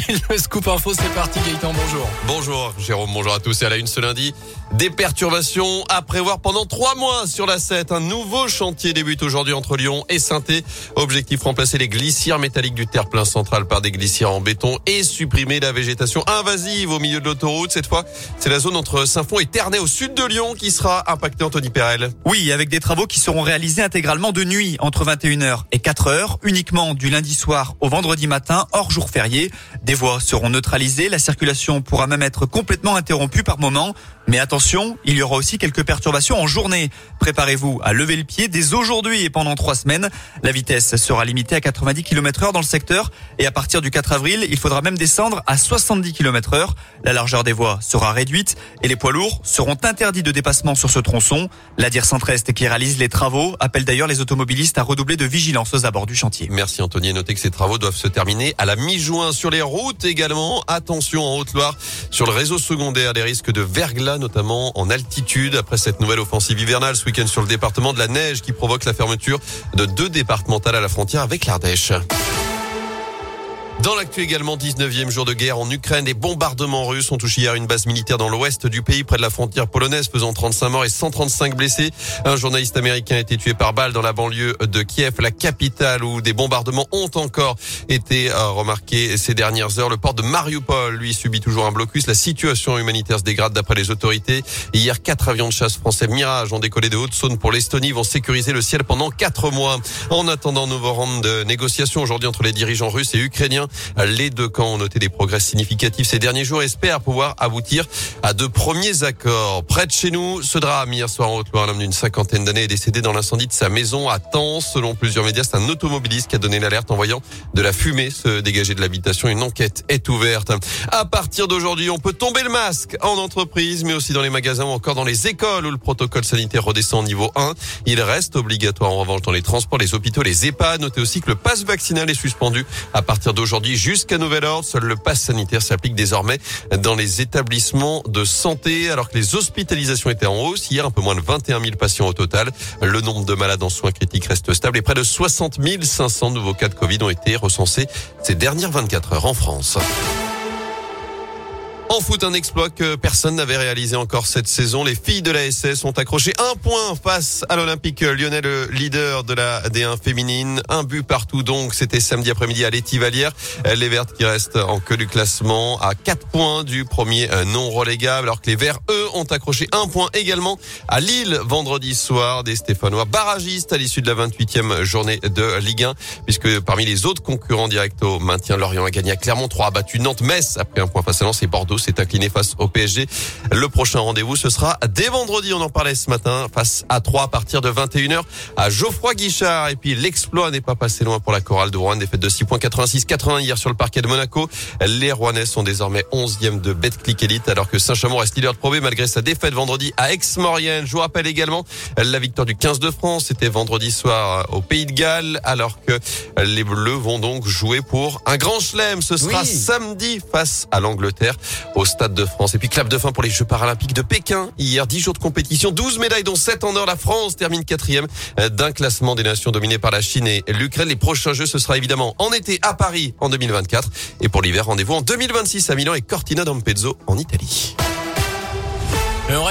fil. Le scoop info, c'est parti. Gaëtan, bonjour. Bonjour Jérôme, bonjour à tous. Et à la une ce lundi, des perturbations à prévoir pendant trois mois sur la 7. Un nouveau chantier débute aujourd'hui entre Lyon et saint Objectif remplacer les glissières métalliques du terre-plein central par des glissières en béton et supprimer la végétation invasive au milieu de l'autoroute. Cette fois, c'est la zone entre Saint-Fond et Ternay au sud de Lyon qui sera impactée, Anthony Perel. Oui, avec des travaux qui seront réalisés intégralement de nuit entre 21h et 4h, uniquement du lundi soir au vendredi matin, hors jour férié. Des voies seront neutralisées, la circulation pourra même être complètement interrompue par moment. Mais attention, il y aura aussi quelques perturbations en journée. Préparez-vous à lever le pied dès aujourd'hui et pendant trois semaines. La vitesse sera limitée à 90 km heure dans le secteur et à partir du 4 avril, il faudra même descendre à 70 km heure. La largeur des voies sera réduite et les poids lourds seront interdits de dépassement sur ce tronçon. La DIR Centre-Est qui réalise les travaux appelle d'ailleurs les automobilistes à redoubler de vigilance aux abords du chantier. Merci Anthony. Notez que ces travaux doivent se terminer à la mi-juin sur les routes également. Attention en Haute-Loire sur le réseau secondaire des risques de verglas notamment en altitude après cette nouvelle offensive hivernale ce week-end sur le département de la neige qui provoque la fermeture de deux départementales à la frontière avec l'Ardèche. Dans l'actu également, 19e jour de guerre en Ukraine, les bombardements russes ont touché hier une base militaire dans l'ouest du pays, près de la frontière polonaise, faisant 35 morts et 135 blessés. Un journaliste américain a été tué par balle dans la banlieue de Kiev, la capitale, où des bombardements ont encore été euh, remarqués ces dernières heures. Le port de Mariupol, lui, subit toujours un blocus. La situation humanitaire se dégrade d'après les autorités. Hier, quatre avions de chasse français Mirage ont décollé de Haute-Saône pour l'Estonie, vont sécuriser le ciel pendant quatre mois. En attendant, nouveau round de négociations aujourd'hui entre les dirigeants russes et ukrainiens. Les deux camps ont noté des progrès significatifs ces derniers jours et espèrent pouvoir aboutir à de premiers accords. Près de chez nous, ce drame hier soir en Haute-Loire, un homme d'une cinquantaine d'années est décédé dans l'incendie de sa maison à Tens. Selon plusieurs médias, c'est un automobiliste qui a donné l'alerte en voyant de la fumée se dégager de l'habitation. Une enquête est ouverte. À partir d'aujourd'hui, on peut tomber le masque en entreprise, mais aussi dans les magasins ou encore dans les écoles où le protocole sanitaire redescend au niveau 1. Il reste obligatoire en revanche dans les transports, les hôpitaux, les EHPAD. Notez aussi que le passe vaccinal est suspendu à partir d'aujourd'hui jusqu'à nouvel ordre. Seul le pass sanitaire s'applique désormais dans les établissements de santé alors que les hospitalisations étaient en hausse. Hier, un peu moins de 21 000 patients au total. Le nombre de malades en soins critiques reste stable et près de 60 500 nouveaux cas de Covid ont été recensés ces dernières 24 heures en France. En foot, un exploit que personne n'avait réalisé encore cette saison. Les filles de la SS ont accroché un point face à l'Olympique lyonnais, le leader de la D1 féminine. Un but partout donc. C'était samedi après-midi à l'Étivalière. Les Vertes qui restent en queue du classement à 4 points du premier non relégable. Alors que les Verts, eux, ont accroché un point également à Lille vendredi soir. Des Stéphanois barragistes à l'issue de la 28e journée de Ligue 1. Puisque parmi les autres concurrents directs au maintien, Lorient a gagné à Clermont 3 a battu Nantes-Metz après un point face à Lens et Bordeaux s'est incliné face au PSG. Le prochain rendez-vous, ce sera dès vendredi. On en parlait ce matin face à 3 à partir de 21h à Geoffroy Guichard. Et puis l'exploit n'est pas passé loin pour la chorale de Rouen. Défaite de 6 points 86-80 hier sur le parquet de Monaco. Les Rouennais sont désormais 11e de Betclic Elite alors que Saint-Chamond reste leader de Pro malgré sa défaite vendredi à Aix-Maurienne. Je vous rappelle également la victoire du 15 de France. C'était vendredi soir au Pays de Galles alors que les Bleus vont donc jouer pour un grand chelem. Ce sera samedi face à l'Angleterre au Stade de France. Et puis clap de fin pour les Jeux paralympiques de Pékin. Hier, 10 jours de compétition, 12 médailles dont 7 en or. La France termine quatrième d'un classement des nations dominées par la Chine et l'Ukraine. Les prochains Jeux, ce sera évidemment en été à Paris en 2024. Et pour l'hiver, rendez-vous en 2026 à Milan et Cortina d'Ampezzo en Italie.